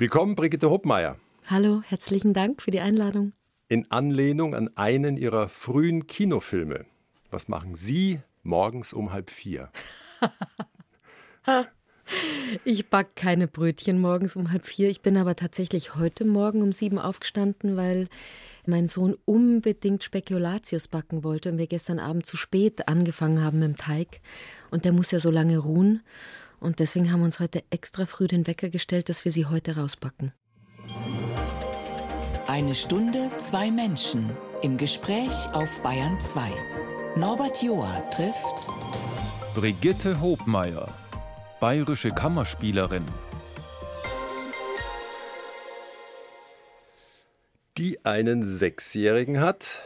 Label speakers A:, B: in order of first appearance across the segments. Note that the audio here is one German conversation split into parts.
A: Willkommen, Brigitte Hoppmeier.
B: Hallo, herzlichen Dank für die Einladung.
A: In Anlehnung an einen Ihrer frühen Kinofilme. Was machen Sie morgens um halb vier?
B: Ich back keine Brötchen morgens um halb vier. Ich bin aber tatsächlich heute Morgen um sieben aufgestanden, weil mein Sohn unbedingt Spekulatius backen wollte und wir gestern Abend zu spät angefangen haben mit dem Teig. Und der muss ja so lange ruhen. Und deswegen haben wir uns heute extra früh den Wecker gestellt, dass wir sie heute rausbacken.
C: Eine Stunde, zwei Menschen im Gespräch auf Bayern 2. Norbert Joa trifft
D: Brigitte Hobmeier, bayerische Kammerspielerin.
A: Die einen Sechsjährigen hat,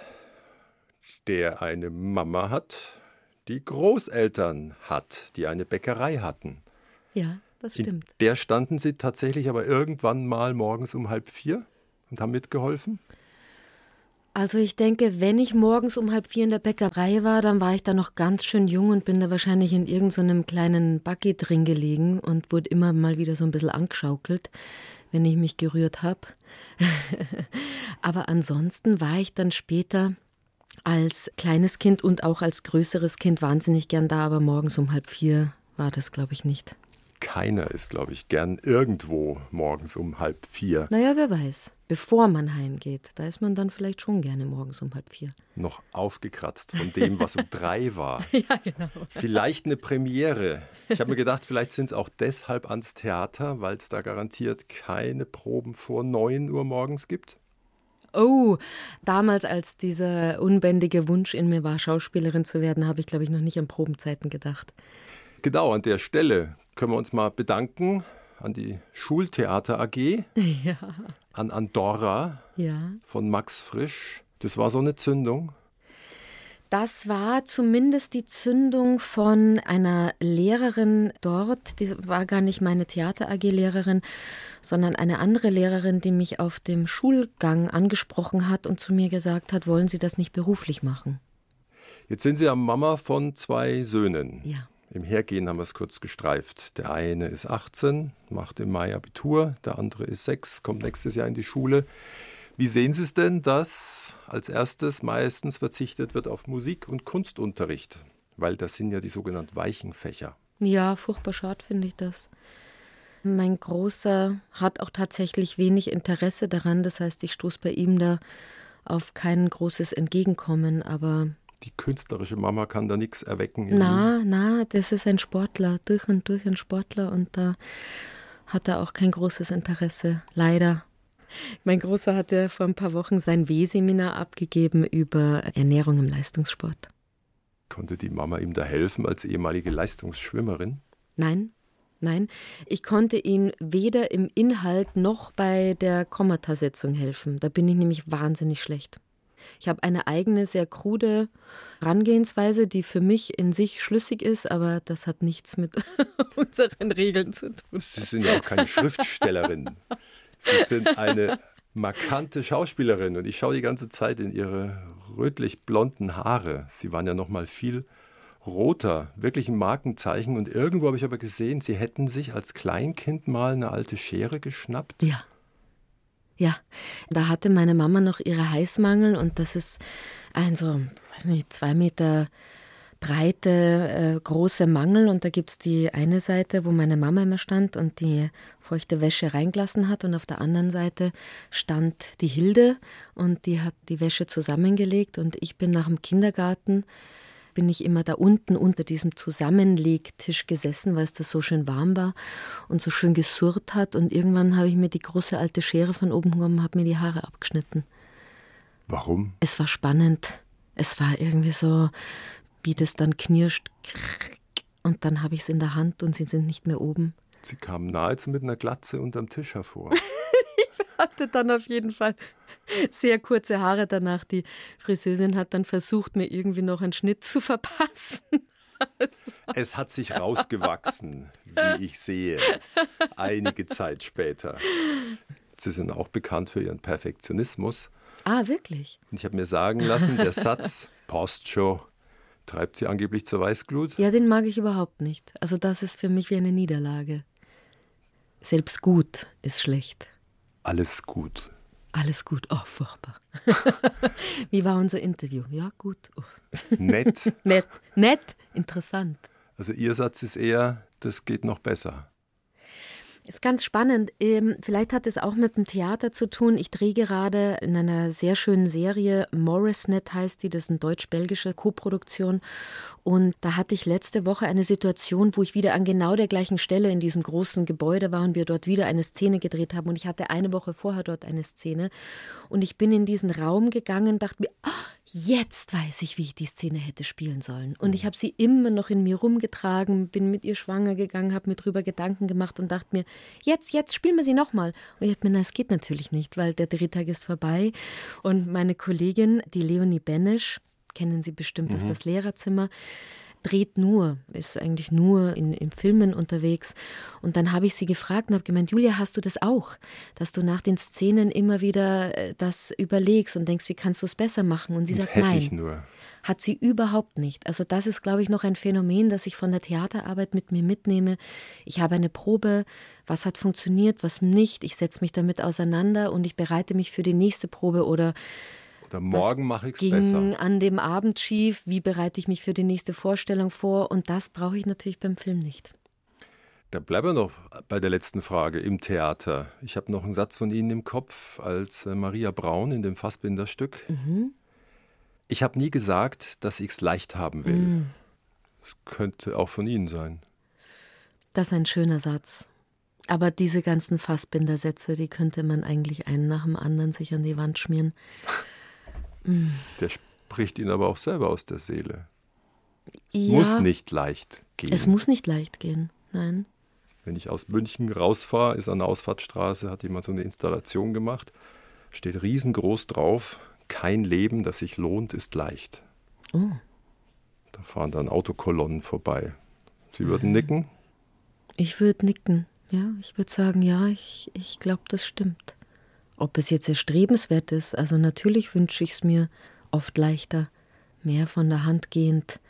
A: der eine Mama hat, die Großeltern hat, die eine Bäckerei hatten.
B: Ja, das stimmt.
A: In der standen Sie tatsächlich aber irgendwann mal morgens um halb vier und haben mitgeholfen?
B: Also ich denke, wenn ich morgens um halb vier in der Bäckerei war, dann war ich da noch ganz schön jung und bin da wahrscheinlich in irgendeinem so kleinen Buggy drin gelegen und wurde immer mal wieder so ein bisschen angeschaukelt, wenn ich mich gerührt habe. Aber ansonsten war ich dann später als kleines Kind und auch als größeres Kind wahnsinnig gern da, aber morgens um halb vier war das, glaube ich, nicht.
A: Keiner ist, glaube ich, gern irgendwo morgens um halb vier.
B: Naja, wer weiß. Bevor man heimgeht, da ist man dann vielleicht schon gerne morgens um halb vier.
A: Noch aufgekratzt von dem, was um drei war.
B: ja, genau.
A: Vielleicht eine Premiere. Ich habe mir gedacht, vielleicht sind es auch deshalb ans Theater, weil es da garantiert keine Proben vor neun Uhr morgens gibt.
B: Oh, damals, als dieser unbändige Wunsch in mir war, Schauspielerin zu werden, habe ich, glaube ich, noch nicht an Probenzeiten gedacht.
A: Genau, an der Stelle können wir uns mal bedanken an die Schultheater AG,
B: ja.
A: an Andorra
B: ja.
A: von Max Frisch. Das war so eine Zündung.
B: Das war zumindest die Zündung von einer Lehrerin dort. Die war gar nicht meine Theater AG-Lehrerin, sondern eine andere Lehrerin, die mich auf dem Schulgang angesprochen hat und zu mir gesagt hat, wollen Sie das nicht beruflich machen?
A: Jetzt sind Sie ja Mama von zwei Söhnen.
B: Ja.
A: Im Hergehen haben wir es kurz gestreift. Der eine ist 18, macht im Mai Abitur, der andere ist 6, kommt nächstes Jahr in die Schule. Wie sehen Sie es denn, dass als erstes meistens verzichtet wird auf Musik- und Kunstunterricht? Weil das sind ja die sogenannten weichen Fächer.
B: Ja, furchtbar schade finde ich das. Mein Großer hat auch tatsächlich wenig Interesse daran. Das heißt, ich stoße bei ihm da auf kein großes Entgegenkommen. Aber
A: die künstlerische Mama kann da nichts erwecken.
B: Na, na, das ist ein Sportler, durch und durch ein Sportler und da hat er auch kein großes Interesse, leider. Mein Großer hatte vor ein paar Wochen sein W-Seminar abgegeben über Ernährung im Leistungssport.
A: Konnte die Mama ihm da helfen als ehemalige Leistungsschwimmerin?
B: Nein, nein. Ich konnte ihm weder im Inhalt noch bei der Kommatasetzung helfen. Da bin ich nämlich wahnsinnig schlecht. Ich habe eine eigene, sehr krude Herangehensweise, die für mich in sich schlüssig ist, aber das hat nichts mit unseren Regeln zu tun.
A: Sie sind ja auch keine Schriftstellerin. Sie sind eine markante Schauspielerin und ich schaue die ganze Zeit in ihre rötlich-blonden Haare. Sie waren ja noch mal viel roter, wirklich ein Markenzeichen. Und irgendwo habe ich aber gesehen, Sie hätten sich als Kleinkind mal eine alte Schere geschnappt.
B: Ja. Ja, da hatte meine Mama noch ihre Heißmangel und das ist ein so, nicht, zwei Meter breite, äh, große Mangel und da gibt es die eine Seite, wo meine Mama immer stand und die feuchte Wäsche reingelassen hat und auf der anderen Seite stand die Hilde und die hat die Wäsche zusammengelegt und ich bin nach dem Kindergarten bin ich immer da unten unter diesem Zusammenlegtisch gesessen, weil es da so schön warm war und so schön gesurrt hat. Und irgendwann habe ich mir die große alte Schere von oben genommen und habe mir die Haare abgeschnitten.
A: Warum?
B: Es war spannend. Es war irgendwie so, wie das dann knirscht. Und dann habe ich es in der Hand und sie sind nicht mehr oben.
A: Sie kamen nahezu mit einer Glatze unterm Tisch hervor.
B: Ich hatte dann auf jeden Fall sehr kurze Haare danach. Die Friseusin hat dann versucht, mir irgendwie noch einen Schnitt zu verpassen.
A: Es hat sich rausgewachsen, wie ich sehe, einige Zeit später. Sie sind auch bekannt für ihren Perfektionismus.
B: Ah, wirklich?
A: Und ich habe mir sagen lassen, der Satz passt schon, treibt sie angeblich zur Weißglut.
B: Ja, den mag ich überhaupt nicht. Also das ist für mich wie eine Niederlage. Selbst gut ist schlecht.
A: Alles gut.
B: Alles gut. Oh, furchtbar. Wie war unser Interview? Ja, gut. Oh.
A: Nett.
B: nett. Nett. Interessant.
A: Also Ihr Satz ist eher, das geht noch besser.
B: Ist ganz spannend. Ähm, vielleicht hat es auch mit dem Theater zu tun. Ich drehe gerade in einer sehr schönen Serie, Morrisnet heißt die, das ist eine deutsch-belgische Koproduktion. Und da hatte ich letzte Woche eine Situation, wo ich wieder an genau der gleichen Stelle in diesem großen Gebäude war und wir dort wieder eine Szene gedreht haben. Und ich hatte eine Woche vorher dort eine Szene. Und ich bin in diesen Raum gegangen, dachte mir, oh, jetzt weiß ich, wie ich die Szene hätte spielen sollen. Und ich habe sie immer noch in mir rumgetragen, bin mit ihr schwanger gegangen, habe mir drüber Gedanken gemacht und dachte mir, jetzt, jetzt spielen wir sie nochmal. Und ich habe mir, na, es geht natürlich nicht, weil der Drehtag ist vorbei. Und meine Kollegin, die Leonie Benesch, kennen Sie bestimmt mhm. aus das Lehrerzimmer, dreht nur, ist eigentlich nur in, in Filmen unterwegs. Und dann habe ich sie gefragt und habe gemeint, Julia, hast du das auch? Dass du nach den Szenen immer wieder äh, das überlegst und denkst, wie kannst du es besser machen? Und sie und sagt,
A: hätte
B: nein.
A: Ich nur.
B: Hat sie überhaupt nicht. Also das ist, glaube ich, noch ein Phänomen, das ich von der Theaterarbeit mit mir mitnehme. Ich habe eine Probe, was hat funktioniert, was nicht. Ich setze mich damit auseinander und ich bereite mich für die nächste Probe oder
A: oder morgen mache ich
B: es
A: besser.
B: an dem Abend schief? Wie bereite ich mich für die nächste Vorstellung vor? Und das brauche ich natürlich beim Film nicht.
A: Da bleiben wir noch bei der letzten Frage im Theater. Ich habe noch einen Satz von Ihnen im Kopf als äh, Maria Braun in dem Fassbinderstück. Mhm. Ich habe nie gesagt, dass ich es leicht haben will. Mhm. Das könnte auch von Ihnen sein.
B: Das ist ein schöner Satz. Aber diese ganzen Fassbindersätze, die könnte man eigentlich einen nach dem anderen sich an die Wand schmieren.
A: Der spricht ihn aber auch selber aus der Seele. Es ja, muss nicht leicht gehen.
B: Es muss nicht leicht gehen, nein.
A: Wenn ich aus München rausfahre, ist an der Ausfahrtsstraße, hat jemand so eine Installation gemacht, steht riesengroß drauf, kein Leben, das sich lohnt, ist leicht. Oh. Da fahren dann Autokolonnen vorbei. Sie würden nicken?
B: Ich würde nicken, ja. Ich würde sagen, ja, ich, ich glaube, das stimmt. Ob es jetzt erstrebenswert ist, also natürlich wünsche ich es mir oft leichter, mehr von der Hand gehend,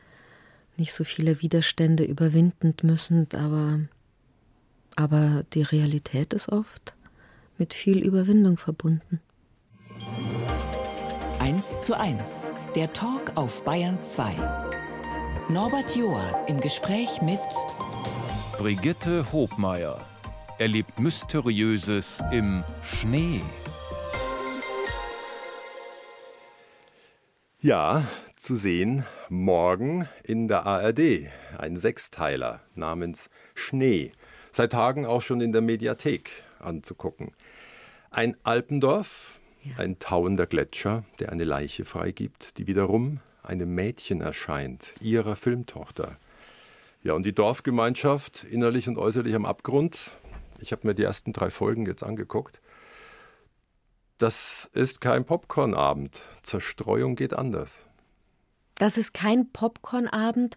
B: nicht so viele Widerstände überwindend müssend, aber, aber die Realität ist oft mit viel Überwindung verbunden.
C: 1 zu 1, der Talk auf Bayern 2. Norbert Joa im Gespräch mit
D: Brigitte Hobmeier erlebt Mysteriöses im Schnee.
A: Ja, zu sehen morgen in der ARD ein Sechsteiler namens Schnee. Seit Tagen auch schon in der Mediathek anzugucken. Ein Alpendorf, ja. ein tauender Gletscher, der eine Leiche freigibt, die wiederum einem Mädchen erscheint, ihrer Filmtochter. Ja, und die Dorfgemeinschaft innerlich und äußerlich am Abgrund. Ich habe mir die ersten drei Folgen jetzt angeguckt. Das ist kein Popcornabend. Zerstreuung geht anders.
B: Das ist kein Popcornabend,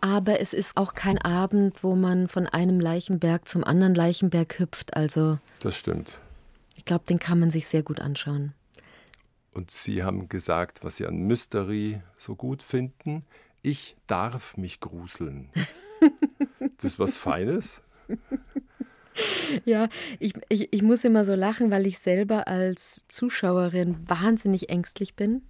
B: aber es ist auch kein Abend, wo man von einem Leichenberg zum anderen Leichenberg hüpft. Also
A: das stimmt.
B: Ich glaube, den kann man sich sehr gut anschauen.
A: Und Sie haben gesagt, was Sie an Mystery so gut finden. Ich darf mich gruseln. das ist was Feines.
B: Ja, ich, ich, ich muss immer so lachen, weil ich selber als Zuschauerin wahnsinnig ängstlich bin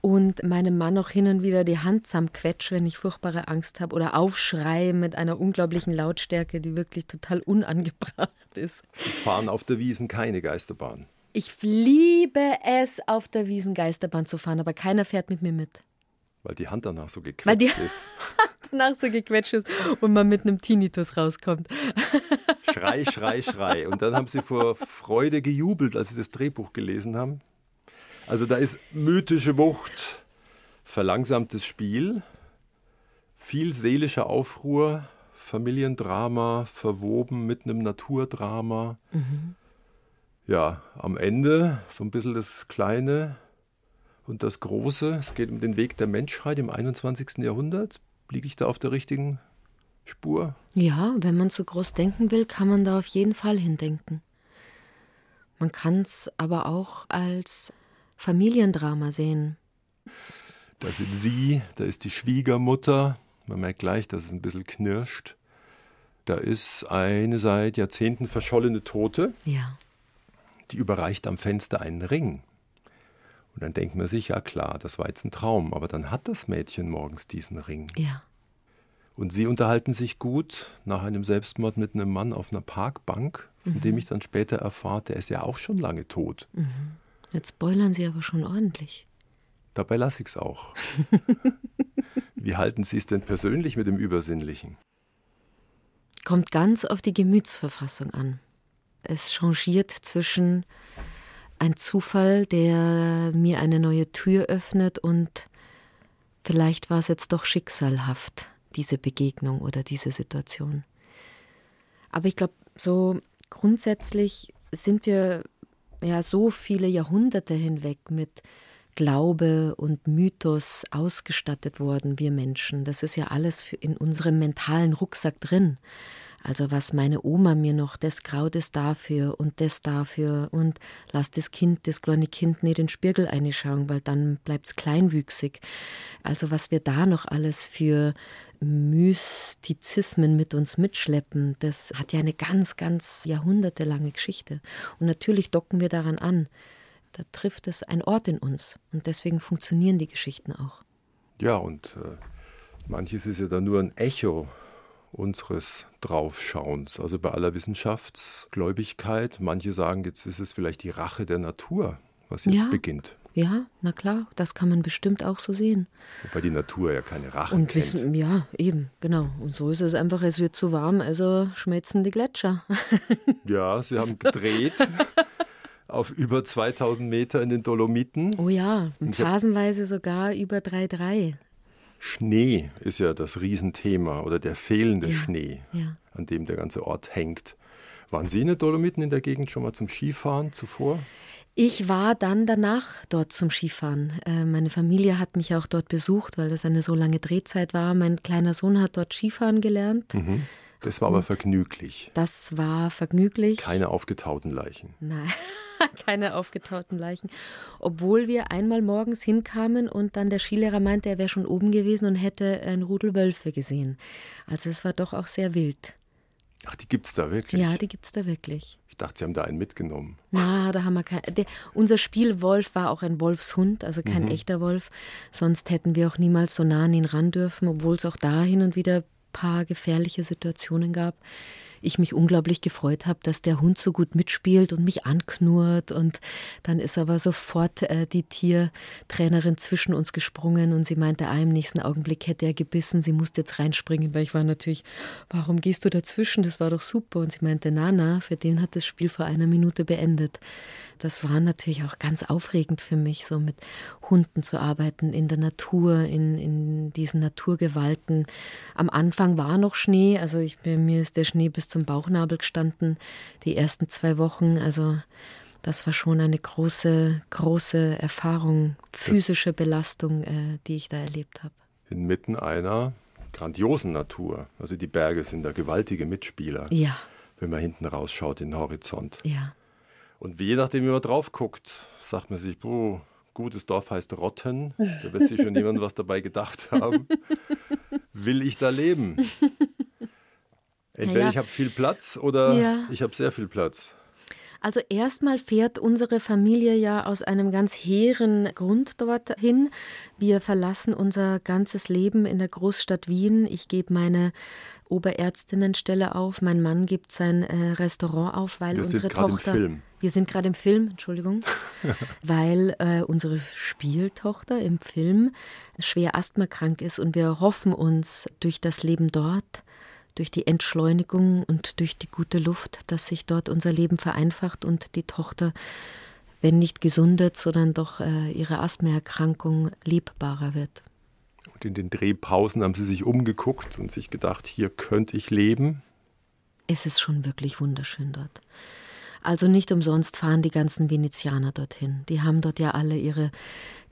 B: und meinem Mann auch hin und wieder die Hand zusammenquetsche, wenn ich furchtbare Angst habe oder aufschreie mit einer unglaublichen Lautstärke, die wirklich total unangebracht ist.
A: Sie fahren auf der Wiesen keine Geisterbahn.
B: Ich liebe es, auf der Wiesen Geisterbahn zu fahren, aber keiner fährt mit mir mit.
A: Weil die Hand danach so gequetscht Weil die ist.
B: danach so gequetscht ist und man mit einem Tinnitus rauskommt.
A: Schrei, Schrei, Schrei. Und dann haben sie vor Freude gejubelt, als sie das Drehbuch gelesen haben. Also da ist mythische Wucht, verlangsamtes Spiel, viel seelischer Aufruhr, Familiendrama verwoben mit einem Naturdrama. Mhm. Ja, am Ende so ein bisschen das Kleine und das Große. Es geht um den Weg der Menschheit im 21. Jahrhundert. Liege ich da auf der richtigen Spur?
B: Ja, wenn man zu groß denken will, kann man da auf jeden Fall hindenken. Man kann es aber auch als Familiendrama sehen.
A: Da sind Sie, da ist die Schwiegermutter. Man merkt gleich, dass es ein bisschen knirscht. Da ist eine seit Jahrzehnten verschollene Tote.
B: Ja.
A: Die überreicht am Fenster einen Ring. Und dann denkt man sich, ja klar, das war jetzt ein Traum, aber dann hat das Mädchen morgens diesen Ring.
B: Ja.
A: Und sie unterhalten sich gut nach einem Selbstmord mit einem Mann auf einer Parkbank, von mhm. dem ich dann später erfahre, der ist ja auch schon lange tot.
B: Mhm. Jetzt spoilern Sie aber schon ordentlich.
A: Dabei lasse ich es auch. Wie halten Sie es denn persönlich mit dem Übersinnlichen?
B: Kommt ganz auf die Gemütsverfassung an. Es changiert zwischen ein Zufall, der mir eine neue Tür öffnet und vielleicht war es jetzt doch schicksalhaft, diese Begegnung oder diese Situation. Aber ich glaube, so grundsätzlich sind wir ja so viele Jahrhunderte hinweg mit Glaube und Mythos ausgestattet worden, wir Menschen. Das ist ja alles in unserem mentalen Rucksack drin. Also was meine Oma mir noch, das Kraut ist dafür und das dafür und lass das Kind, das kleine Kind nicht in den Spiegel einschauen, weil dann bleibt es kleinwüchsig. Also was wir da noch alles für Mystizismen mit uns mitschleppen, das hat ja eine ganz, ganz jahrhundertelange Geschichte. Und natürlich docken wir daran an. Da trifft es ein Ort in uns. Und deswegen funktionieren die Geschichten auch.
A: Ja, und äh, manches ist ja dann nur ein Echo unseres Draufschauens. Also bei aller Wissenschaftsgläubigkeit, manche sagen, jetzt ist es vielleicht die Rache der Natur, was jetzt
B: ja.
A: beginnt.
B: Ja, na klar, das kann man bestimmt auch so sehen.
A: Wobei die Natur ja keine Rache
B: und
A: kennt.
B: Wissen, ja, eben, genau. Und so ist es einfach, es wird zu warm, also schmelzen die Gletscher.
A: ja, sie haben gedreht. auf über 2000 Meter in den Dolomiten.
B: Oh ja, phasenweise sogar über 3,3.
A: Schnee ist ja das Riesenthema oder der fehlende
B: Ja,
A: Schnee,
B: ja.
A: an dem der ganze Ort hängt. Waren Sie in den Dolomiten in der Gegend schon mal zum Skifahren zuvor?
B: Ich war dann danach dort zum Skifahren. Äh, meine Familie hat mich auch dort besucht, weil das eine so lange Drehzeit war. Mein kleiner Sohn hat dort Skifahren gelernt.
A: Mhm. Das war aber vergnüglich.
B: Das war vergnüglich.
A: Keine aufgetauten Leichen.
B: Nein, keine aufgetauten Leichen. Obwohl wir einmal morgens hinkamen und dann der Skilehrer meinte, er wäre schon oben gewesen und hätte ein Rudel Wölfe gesehen. Also es war doch auch sehr wild.
A: Ach, die gibt's da wirklich?
B: Ja, die gibt es da wirklich.
A: Ich dachte, Sie haben da einen mitgenommen.
B: Na, da haben wir kein. Der, unser Spielwolf war auch ein Wolfshund, also kein
A: Mhm.
B: echter Wolf. Sonst hätten wir auch niemals so nah an ihn ran dürfen, obwohl es auch da hin und wieder ein paar gefährliche Situationen gab. Ich mich unglaublich gefreut habe, dass der Hund so gut mitspielt und mich anknurrt. Und dann ist aber sofort äh, die Tiertrainerin zwischen uns gesprungen und sie meinte, ah, im nächsten Augenblick hätte er gebissen, sie musste jetzt reinspringen, weil ich war natürlich, warum gehst du dazwischen? Das war doch super. Und sie meinte, na, na, für den hat das Spiel vor einer Minute beendet. Das war natürlich auch ganz aufregend für mich, so mit Hunden zu arbeiten, in der Natur, in, in diesen Naturgewalten. Am Anfang war noch Schnee, also ich, mir ist der Schnee bis zum Bauchnabel gestanden, die ersten zwei Wochen. Also das war schon eine große, große Erfahrung, physische Belastung, äh, die ich da erlebt habe.
A: Inmitten einer grandiosen Natur. Also die Berge sind da gewaltige Mitspieler,
B: Ja,
A: wenn man hinten rausschaut in den Horizont.
B: ja,
A: Und je nachdem, wie man drauf guckt, sagt man sich, oh, gutes Dorf heißt Rotten. Da wird sich schon jemand was dabei gedacht haben. Will ich da leben? Entweder
B: Ja.
A: ich habe viel Platz oder
B: Ja.
A: ich habe sehr viel Platz.
B: Also erstmal fährt unsere Familie ja aus einem ganz hehren Grund dorthin. Wir verlassen unser ganzes Leben in der Großstadt Wien. Ich gebe meine Oberärztinnenstelle auf, mein Mann gibt sein äh, Restaurant auf, weil
A: Wir sind
B: unsere
A: gerade im
B: Tochter.
A: Film.
B: Wir sind gerade im Film, Entschuldigung, weil äh, unsere Spieltochter im Film schwer asthmakrank ist und wir hoffen uns durch das Leben dort, durch die Entschleunigung und durch die gute Luft, dass sich dort unser Leben vereinfacht und die Tochter, wenn nicht gesundet, sondern doch äh, ihre Asthmaerkrankung lebbarer wird.
A: Und in den Drehpausen haben sie sich umgeguckt und sich gedacht, hier könnte ich leben.
B: Es ist schon wirklich wunderschön dort. Also nicht umsonst fahren die ganzen Venezianer dorthin. Die haben dort ja alle ihre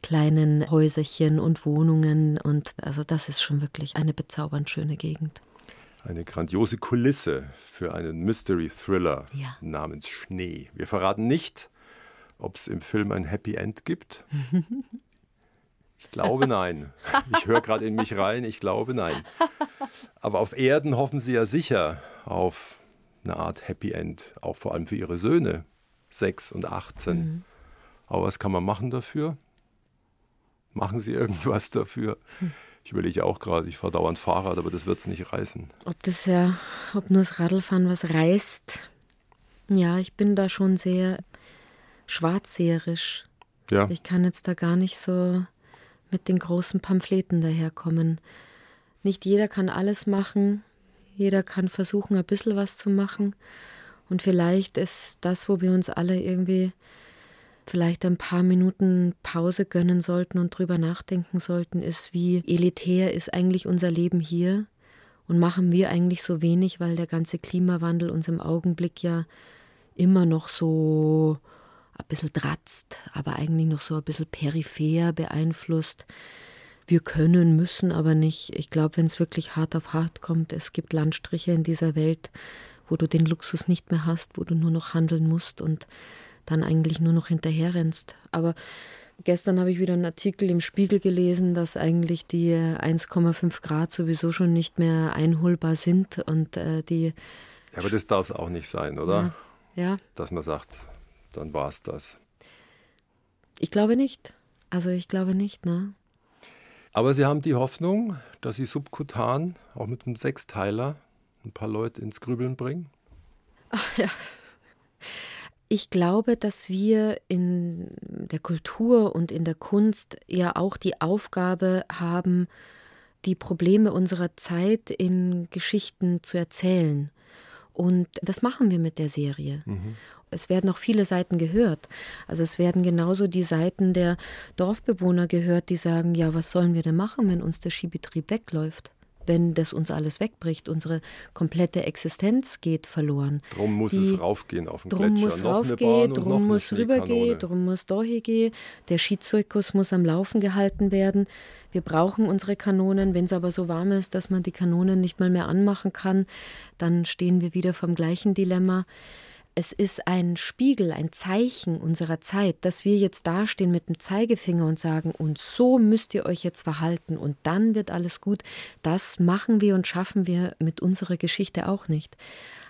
B: kleinen Häuserchen und Wohnungen und also das ist schon wirklich eine bezaubernd schöne Gegend.
A: Eine grandiose Kulisse für einen Mystery-Thriller
B: Ja.
A: namens Schnee. Wir verraten nicht, ob es im Film ein Happy End gibt. Ich glaube nein. Ich höre gerade in mich rein, ich glaube nein. Aber auf Erden hoffen Sie ja sicher auf eine Art Happy End, auch vor allem für Ihre Söhne, 6 und 18. Mhm. Aber was kann man machen dafür? Machen Sie irgendwas dafür? Ich überlege auch gerade, ich fahre dauernd Fahrrad, aber das wird es nicht reißen.
B: Ob das ja, ob nur das Radlfahren was reißt? Ja, ich bin da schon sehr schwarzseherisch. Ja. Ich kann jetzt da gar nicht so mit den großen Pamphleten daherkommen. Nicht jeder kann alles machen, jeder kann versuchen, ein bisschen was zu machen. Und vielleicht ist das, wo wir uns alle irgendwie vielleicht ein paar Minuten Pause gönnen sollten und drüber nachdenken sollten, ist, wie elitär ist eigentlich unser Leben hier und machen wir eigentlich so wenig, weil der ganze Klimawandel uns im Augenblick ja immer noch so ein bisschen dratzt, aber eigentlich noch so ein bisschen peripher beeinflusst. Wir können, müssen aber nicht. Ich glaube, wenn es wirklich hart auf hart kommt, es gibt Landstriche in dieser Welt, wo du den Luxus nicht mehr hast, wo du nur noch handeln musst und dann eigentlich nur noch hinterherrennst. Aber gestern habe ich wieder einen Artikel im Spiegel gelesen, dass eigentlich die 1,5 Grad sowieso schon nicht mehr einholbar sind und äh, die.
A: Ja, aber das darf es auch nicht sein, oder?
B: Ja. ja.
A: Dass man sagt, dann war es das.
B: Ich glaube nicht. Also ich glaube nicht, ne?
A: Aber Sie haben die Hoffnung, dass Sie subkutan, auch mit einem Sechsteiler, ein paar Leute ins Grübeln bringen?
B: Ach ja. Ich glaube, dass wir in der Kultur und in der Kunst ja auch die Aufgabe haben, die Probleme unserer Zeit in Geschichten zu erzählen. Und das machen wir mit der Serie. Mhm es werden noch viele Seiten gehört. Also es werden genauso die Seiten der Dorfbewohner gehört, die sagen, ja, was sollen wir denn machen, wenn uns der Skibetrieb wegläuft? Wenn das uns alles wegbricht, unsere komplette Existenz geht verloren.
A: Drum muss die, es raufgehen auf den
B: drum Gletscher. Muss noch raufgehen, drum muss rübergehen, drum muss dahin gehen. Der Skizirkus muss am Laufen gehalten werden. Wir brauchen unsere Kanonen. Wenn es aber so warm ist, dass man die Kanonen nicht mal mehr anmachen kann, dann stehen wir wieder vom gleichen Dilemma. Es ist ein Spiegel, ein Zeichen unserer Zeit, dass wir jetzt dastehen mit dem Zeigefinger und sagen, und so müsst ihr euch jetzt verhalten und dann wird alles gut. Das machen wir und schaffen wir mit unserer Geschichte auch nicht.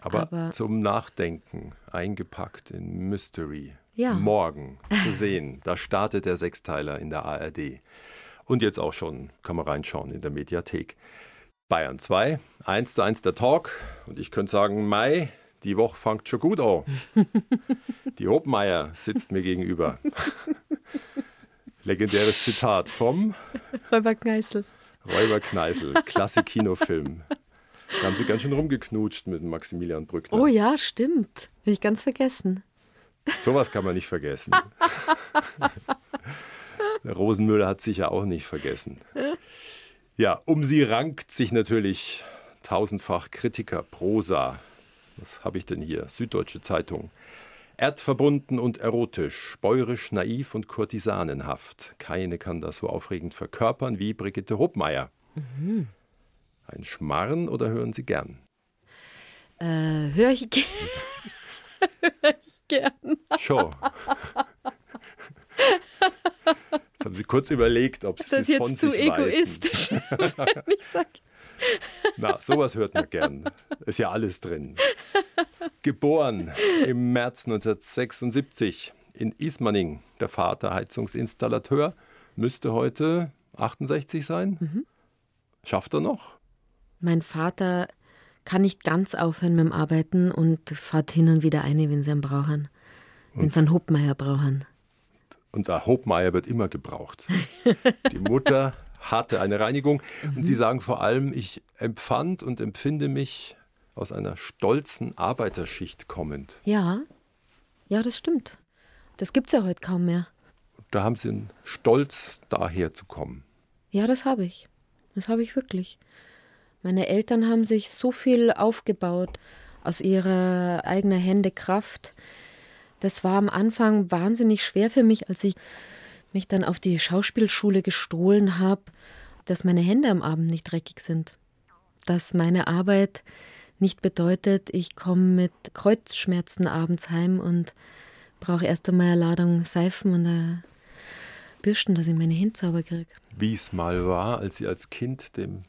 A: Aber, Aber zum Nachdenken eingepackt in Mystery. Ja. Morgen zu sehen. Da startet der Sechsteiler in der ARD. Und jetzt auch schon, kann man reinschauen in der Mediathek. Bayern 2, 1 zu 1 der Talk. Und ich könnte sagen, Mai, die Woche fängt schon gut an. Die Hopmeier sitzt mir gegenüber. Legendäres Zitat vom
B: Räuber Kneißl.
A: Räuber Kneißl, klasse Kinofilm. Da haben sie ganz schön rumgeknutscht mit Maximilian Brückner.
B: Oh ja, stimmt. Bin ich ganz vergessen.
A: Sowas kann man nicht vergessen. Der Rosenmüller hat sicher auch nicht vergessen. Ja, um sie rankt sich natürlich tausendfach Kritiker Prosa, was habe ich denn hier? Süddeutsche Zeitung. Erdverbunden und erotisch, bäuerisch, naiv und kurtisanenhaft. Keine kann das so aufregend verkörpern wie Brigitte Hobmeier. Mhm. Ein Schmarren oder hören Sie gern?
B: Äh, höre ich, ge hör ich gern.
A: Schon. Jetzt haben Sie kurz überlegt, ob Sie es von sich weisen. Das ist jetzt zu egoistisch, wenn ich sage. Na, sowas hört man gern. Ist ja alles drin. Geboren im März 1976 in Ismaning. Der Vater Heizungsinstallateur müsste heute 68 sein. Mhm. Schafft er noch?
B: Mein Vater kann nicht ganz aufhören mit dem Arbeiten und fährt hin und wieder eine, wenn sie ihn brauchen. Wenn sie einen Hopmeier brauchen.
A: Und der Hopmeier wird immer gebraucht. Die Mutter hatte eine Reinigung. Mhm. Und Sie sagen vor allem, ich empfand und empfinde mich aus einer stolzen Arbeiterschicht kommend.
B: Ja, ja, das stimmt. Das gibt es ja heute kaum mehr.
A: Da haben Sie einen Stolz, daher zu kommen.
B: Ja, das habe ich. Das habe ich wirklich. Meine Eltern haben sich so viel aufgebaut aus ihrer eigenen Hände Kraft. Das war am Anfang wahnsinnig schwer für mich, als ich mich dann auf die Schauspielschule gestohlen habe, dass meine Hände am Abend nicht dreckig sind. Dass meine Arbeit nicht bedeutet, ich komme mit Kreuzschmerzen abends heim und brauche erst einmal eine Ladung Seifen und eine bürsten, dass ich meine Hände sauber kriege.
A: Wie es mal war, als Sie als Kind dem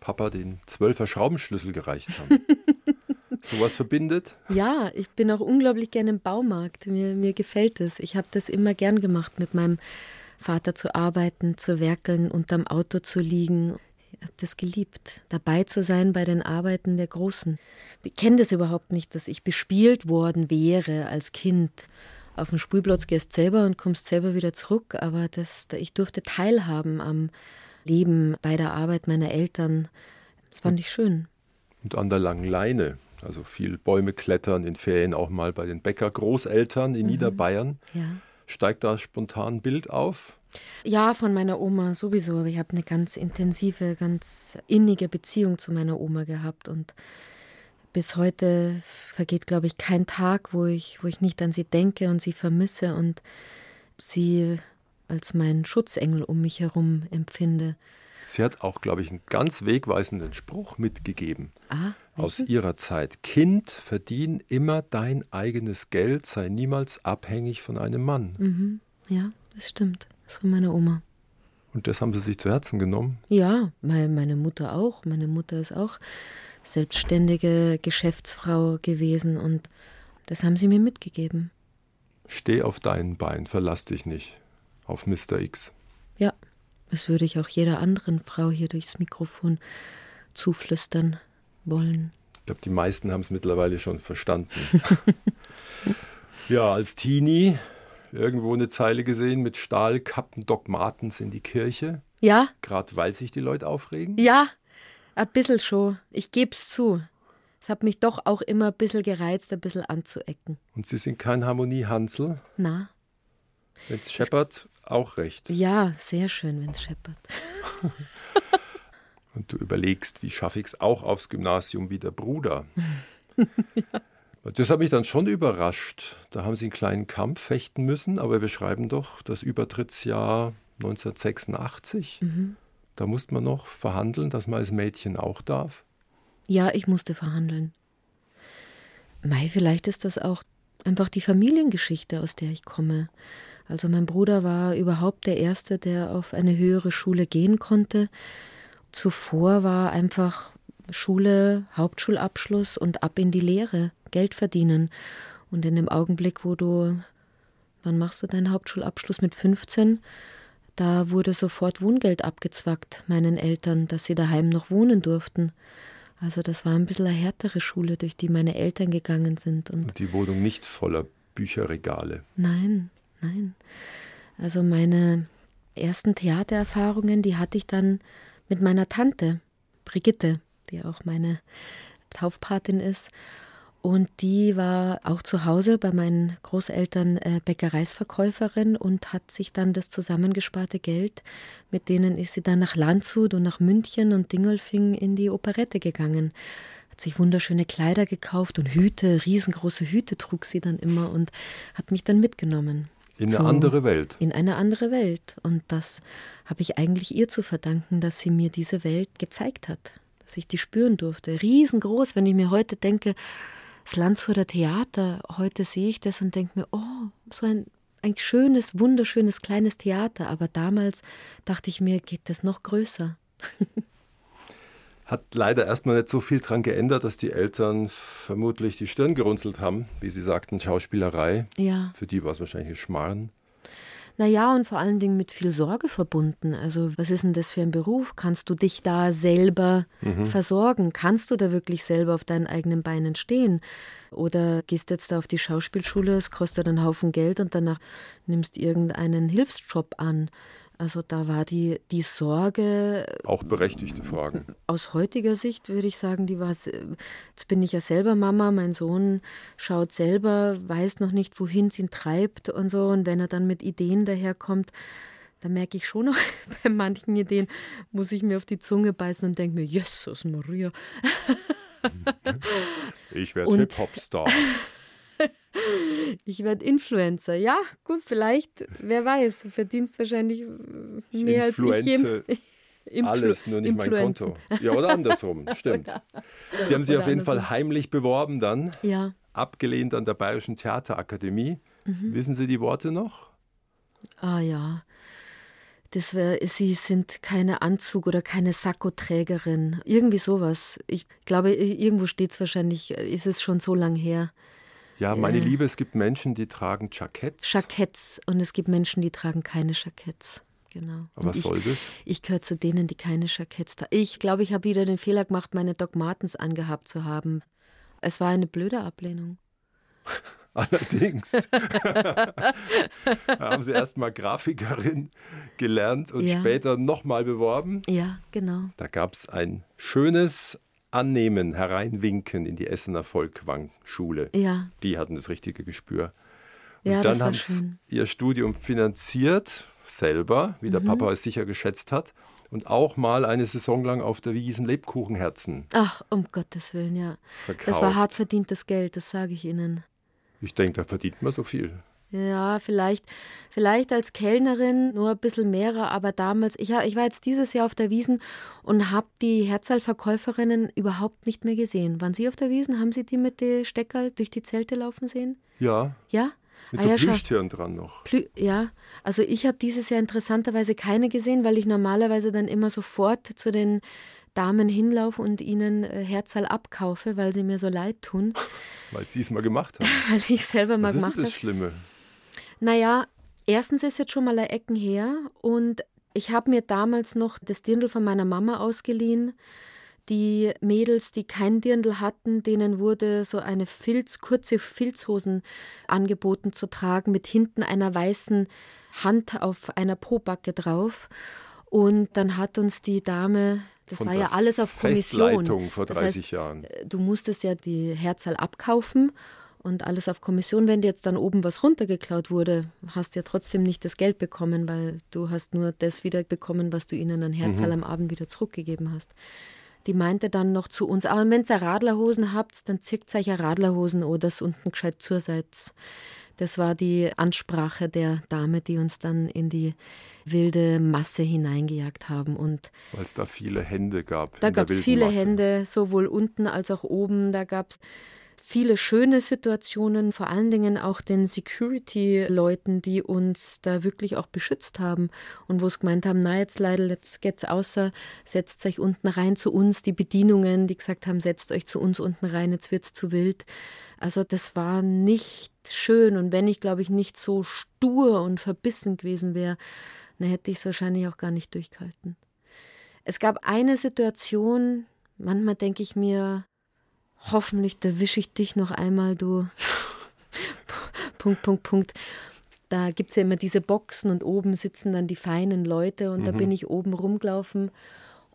A: Papa den Zwölfer Schraubenschlüssel gereicht haben. Sowas verbindet?
B: Ja, ich bin auch unglaublich gerne im Baumarkt. Mir, mir gefällt es. Ich habe das immer gern gemacht, mit meinem Vater zu arbeiten, zu werkeln, unterm Auto zu liegen. Ich habe das geliebt, dabei zu sein bei den Arbeiten der Großen. Ich kenne das überhaupt nicht, dass ich bespielt worden wäre als Kind. Auf den Spielplatz gehst selber und kommst selber wieder zurück, aber das, ich durfte teilhaben am Leben bei der Arbeit meiner Eltern. Das fand ich schön.
A: Und an der langen Leine, also viel Bäume klettern, in Ferien auch mal bei den Bäcker-Großeltern in mhm. Niederbayern. Ja. Steigt da spontan ein Bild auf?
B: Ja, von meiner Oma sowieso. Aber ich habe eine ganz intensive, ganz innige Beziehung zu meiner Oma gehabt und bis heute vergeht, glaube ich, kein Tag, wo ich, wo ich nicht an sie denke und sie vermisse und sie als meinen Schutzengel um mich herum empfinde.
A: Sie hat auch, glaube ich, einen ganz wegweisenden Spruch mitgegeben ah, aus ihrer Zeit. Kind, verdien immer dein eigenes Geld, sei niemals abhängig von einem Mann.
B: Mhm. Ja, das stimmt. Das von meiner Oma.
A: Und das haben Sie sich zu Herzen genommen?
B: Ja, meine Mutter auch. Meine Mutter ist auch selbstständige Geschäftsfrau gewesen und das haben sie mir mitgegeben.
A: Steh auf deinen Bein, verlass dich nicht auf Mr. X.
B: Ja, das würde ich auch jeder anderen Frau hier durchs Mikrofon zuflüstern wollen.
A: Ich glaube, die meisten haben es mittlerweile schon verstanden. ja, als Teenie irgendwo eine Zeile gesehen mit Stahlkappen Doc Martens in die Kirche.
B: Ja.
A: Gerade weil sich die Leute aufregen?
B: Ja, ein bisschen schon. Ich gebe es zu. Es hat mich doch auch immer ein bisschen gereizt, ein bisschen anzuecken.
A: Und Sie sind kein Harmonie-Hansel?
B: Na.
A: Wenn es scheppert, auch recht.
B: Ja, sehr schön, wenn es scheppert.
A: Und du überlegst, wie schaffe ich es auch aufs Gymnasium wie der Bruder? ja. Das hat mich dann schon überrascht. Da haben sie einen kleinen Kampf fechten müssen, aber wir schreiben doch das Übertrittsjahr 1986. Mhm. Da musste man noch verhandeln, dass man als Mädchen auch darf.
B: Ja, ich musste verhandeln. Mai, vielleicht ist das auch einfach die Familiengeschichte, aus der ich komme. Also mein Bruder war überhaupt der Erste, der auf eine höhere Schule gehen konnte. Zuvor war einfach Schule, Hauptschulabschluss und ab in die Lehre, Geld verdienen. Und in dem Augenblick, wo du, wann machst du deinen Hauptschulabschluss mit 15? Da wurde sofort Wohngeld abgezwackt, meinen Eltern, dass sie daheim noch wohnen durften. Also das war ein bisschen eine härtere Schule, durch die meine Eltern gegangen sind.
A: Und, und die Wohnung nicht voller Bücherregale.
B: Nein, nein. Also meine ersten Theatererfahrungen, die hatte ich dann mit meiner Tante, Brigitte, die auch meine Taufpatin ist. Und die war auch zu Hause bei meinen Großeltern äh, Bäckereisverkäuferin und hat sich dann das zusammengesparte Geld, mit denen ist sie dann nach Landshut und nach München und Dingolfing in die Operette gegangen hat sich wunderschöne Kleider gekauft und Hüte, riesengroße Hüte trug sie dann immer und hat mich dann mitgenommen.
A: In eine andere Welt.
B: In eine andere Welt. Und das habe ich eigentlich ihr zu verdanken, dass sie mir diese Welt gezeigt hat, dass ich die spüren durfte. Riesengroß, wenn ich mir heute denke, das Landshuter Theater, heute sehe ich das und denke mir, oh, so ein, ein schönes, wunderschönes kleines Theater. Aber damals dachte ich mir, geht das noch größer.
A: Hat leider erstmal nicht so viel dran geändert, dass die Eltern vermutlich die Stirn gerunzelt haben, wie sie sagten, Schauspielerei.
B: Ja.
A: Für die war es wahrscheinlich ein Schmarrn.
B: Naja, und vor allen Dingen mit viel Sorge verbunden. Also, was ist denn das für ein Beruf? Kannst du dich da selber mhm. versorgen? Kannst du da wirklich selber auf deinen eigenen Beinen stehen? Oder gehst jetzt da auf die Schauspielschule, es kostet einen Haufen Geld und danach nimmst irgendeinen Hilfsjob an? Also da war die, die Sorge.
A: Auch berechtigte Fragen.
B: Aus heutiger Sicht würde ich sagen, die war Jetzt bin ich ja selber Mama, mein Sohn schaut selber, weiß noch nicht, wohin es ihn treibt und so. Und wenn er dann mit Ideen daherkommt, da merke ich schon noch, bei manchen Ideen muss ich mir auf die Zunge beißen und denke mir, Jesus Maria.
A: Ich werde Hip-Hop-Star.
B: Ich werde Influencer. Ja, gut, vielleicht, wer weiß, du verdienst wahrscheinlich mehr als ich.
A: Influ alles, nur nicht mein Konto. Ja, oder andersrum, stimmt. Sie haben sich auf jeden Fall heimlich beworben dann.
B: Ja.
A: Abgelehnt an der Bayerischen Theaterakademie. Mhm. Wissen Sie die Worte noch?
B: Ah ja. Das wär, sie sind keine Anzug- oder keine Sakkoträgerin. Irgendwie sowas. Ich glaube, irgendwo steht es wahrscheinlich, ist es schon so lang her.
A: Ja, meine äh, Liebe, es gibt Menschen, die tragen Jacketts.
B: Jacketts und es gibt Menschen, die tragen keine Jacketts. Genau.
A: Aber was
B: ich,
A: soll das?
B: Ich gehöre zu denen, die keine Jacketts tragen. Ich glaube, ich habe wieder den Fehler gemacht, meine Doc Martens angehabt zu haben. Es war eine blöde Ablehnung.
A: Allerdings da haben Sie erst mal Grafikerin gelernt und ja. später nochmal beworben.
B: Ja, genau.
A: Da gab es ein schönes Annehmen, Hereinwinken in die Essener Volkwang-Schule.
B: Ja.
A: Die hatten das richtige Gespür. Und
B: ja,
A: dann
B: haben
A: sie ihr Studium finanziert, selber, wie der mhm. Papa es sicher geschätzt hat. Und auch mal eine Saison lang auf der Wiesen Lebkuchenherzen.
B: Ach, um Gottes Willen, ja.
A: Verkauft.
B: Das war hart verdientes Geld, das sage ich Ihnen.
A: Ich denke, da verdient man so viel.
B: Ja, vielleicht, vielleicht als Kellnerin nur ein bisschen mehr, aber damals, ich, ich war jetzt dieses Jahr auf der Wiesen und habe die Herzalverkäuferinnen überhaupt nicht mehr gesehen. Waren Sie auf der Wiesen? Haben Sie die mit den Steckerl durch die Zelte laufen sehen?
A: Ja.
B: Ja?
A: Mit ah, so ja, Plüschtieren dran noch.
B: Plü ja, also ich habe dieses Jahr interessanterweise keine gesehen, weil ich normalerweise dann immer sofort zu den Damen hinlaufe und ihnen äh, Herzal abkaufe, weil sie mir so leid tun.
A: Weil sie es mal gemacht haben.
B: weil ich selber mal
A: Was
B: gemacht habe.
A: Das ist das Schlimme.
B: Naja, erstens ist jetzt schon mal ein Ecken her und ich habe mir damals noch das Dirndl von meiner Mama ausgeliehen. Die Mädels, die kein Dirndl hatten, denen wurde so eine Filz, kurze Filzhosen angeboten zu tragen mit hinten einer weißen Hand auf einer Pobacke drauf. Und dann hat uns die Dame, das war ja alles auf Kommission.
A: vor 30 das heißt, Jahren.
B: Du musstest ja die Herzal abkaufen und alles auf Kommission. Wenn dir jetzt dann oben was runtergeklaut wurde, hast du ja trotzdem nicht das Geld bekommen, weil du hast nur das wieder bekommen, was du ihnen an Herzal mhm. am Abend wieder zurückgegeben hast. Die meinte dann noch zu uns, aber wenn ihr Radlerhosen habt, dann zieht euch ja Radlerhosen oder das unten gescheit zurseits. Das war die Ansprache der Dame, die uns dann in die wilde Masse hineingejagt haben.
A: Weil es da viele Hände gab.
B: Da gab es viele
A: Masse.
B: Hände, sowohl unten als auch oben. Da gab es viele schöne Situationen, vor allen Dingen auch den Security-Leuten, die uns da wirklich auch beschützt haben und wo es gemeint haben, na jetzt leider, jetzt geht's außer, setzt euch unten rein zu uns, die Bedienungen, die gesagt haben, setzt euch zu uns unten rein, jetzt wird's zu wild. Also das war nicht schön und wenn ich, glaube ich, nicht so stur und verbissen gewesen wäre, dann hätte ich es wahrscheinlich auch gar nicht durchgehalten. Es gab eine Situation, manchmal denke ich mir, hoffentlich erwische ich dich noch einmal, du. Punkt, Punkt, Punkt. Da gibt es ja immer diese Boxen und oben sitzen dann die feinen Leute und mhm. da bin ich oben rumgelaufen,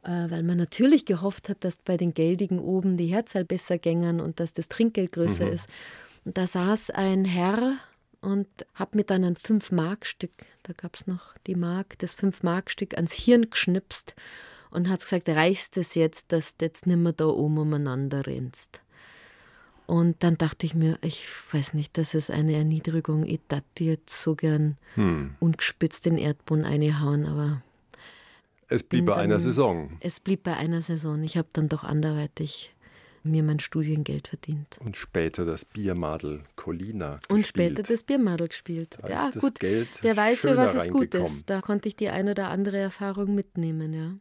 B: äh, weil man natürlich gehofft hat, dass bei den Geldigen oben die Herzzahl besser gängern und dass das Trinkgeld größer mhm. ist. Und da saß ein Herr und hat mir dann ein Fünf-Mark-Stück, da gab es noch die Mark, das Fünf-Mark-Stück ans Hirn geschnipst und hat gesagt, reißt es jetzt, dass du jetzt nimmer da oben umeinander rennst. Und dann dachte ich mir, ich weiß nicht, das ist eine Erniedrigung. Ich dachte jetzt so gern hm. ungespitzt den Erdboden einhauen, aber.
A: Es blieb bei dann, einer Saison.
B: Es blieb bei einer Saison. Ich habe dann doch anderweitig mir mein Studiengeld verdient.
A: Und später das Biermadel Colina
B: gespielt. Und später das Biermadel gespielt.
A: Da
B: ja,
A: gut. Geld
B: Wer weiß, für was es gut ist. Da konnte ich die eine oder andere Erfahrung mitnehmen, ja.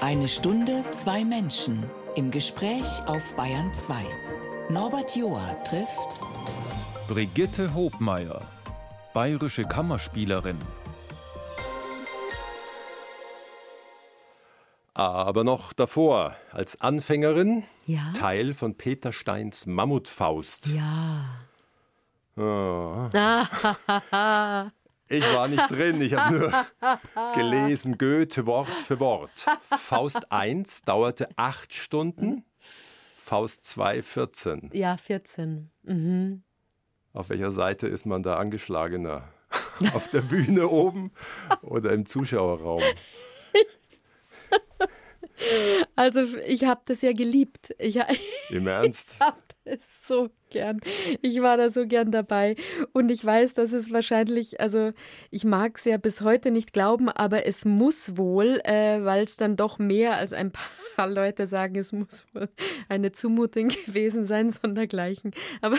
C: Eine Stunde, zwei Menschen im Gespräch auf Bayern 2. Norbert Joa trifft
D: Brigitte Hobmeier, bayerische Kammerspielerin.
A: Aber noch davor, als Anfängerin,
B: ja?
A: Teil von Peter Steins Mammutfaust.
B: Ja.
A: Oh. Ich war nicht drin, ich habe nur gelesen, Goethe Wort für Wort. Faust 1 dauerte acht Stunden, Faust 2 14.
B: Ja, 14. Mhm.
A: Auf welcher Seite ist man da angeschlagener? Auf der Bühne oben oder im Zuschauerraum?
B: Also ich habe das ja geliebt. Ich,
A: Im Ernst?
B: Ich habe so gern. Ich war da so gern dabei. Und ich weiß, dass es wahrscheinlich, also ich mag es ja bis heute nicht glauben, aber es muss wohl, äh, weil es dann doch mehr als ein paar Leute sagen, es muss wohl eine Zumutung gewesen sein, sondergleichen. Aber